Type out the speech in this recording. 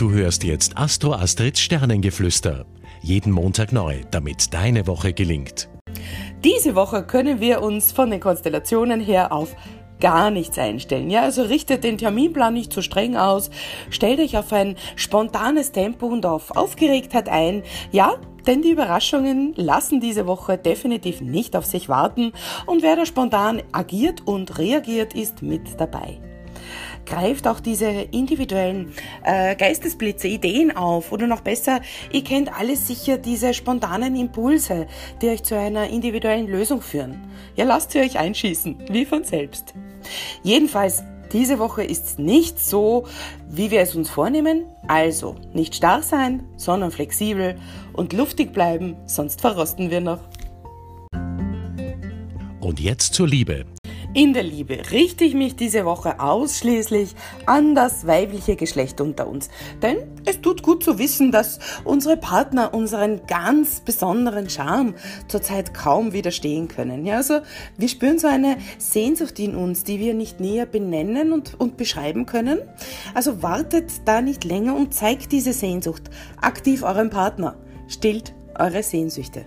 Du hörst jetzt Astro Astrids Sternengeflüster. Jeden Montag neu, damit deine Woche gelingt. Diese Woche können wir uns von den Konstellationen her auf gar nichts einstellen. Ja, also richtet den Terminplan nicht zu streng aus, stellt euch auf ein spontanes Tempo und auf Aufgeregtheit ein. Ja, denn die Überraschungen lassen diese Woche definitiv nicht auf sich warten und wer da spontan agiert und reagiert, ist mit dabei greift auch diese individuellen äh, Geistesblitze, Ideen auf oder noch besser, ihr kennt alles sicher diese spontanen Impulse, die euch zu einer individuellen Lösung führen. Ja, lasst sie euch einschießen, wie von selbst. Jedenfalls, diese Woche ist nicht so, wie wir es uns vornehmen. Also nicht starr sein, sondern flexibel und luftig bleiben, sonst verrosten wir noch. Und jetzt zur Liebe. In der Liebe richte ich mich diese Woche ausschließlich an das weibliche Geschlecht unter uns. Denn es tut gut zu wissen, dass unsere Partner unseren ganz besonderen Charme zurzeit kaum widerstehen können. Ja, also wir spüren so eine Sehnsucht in uns, die wir nicht näher benennen und, und beschreiben können. Also wartet da nicht länger und zeigt diese Sehnsucht aktiv eurem Partner. Stillt eure Sehnsüchte.